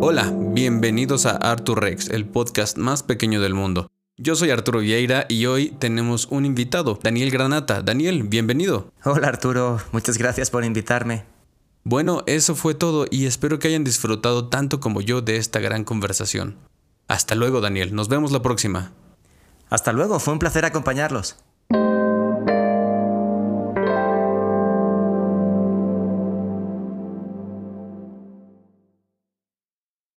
Hola, bienvenidos a Arthur Rex, el podcast más pequeño del mundo. Yo soy Arturo Vieira y hoy tenemos un invitado, Daniel Granata. Daniel, bienvenido. Hola Arturo, muchas gracias por invitarme. Bueno, eso fue todo y espero que hayan disfrutado tanto como yo de esta gran conversación. Hasta luego Daniel, nos vemos la próxima. Hasta luego, fue un placer acompañarlos.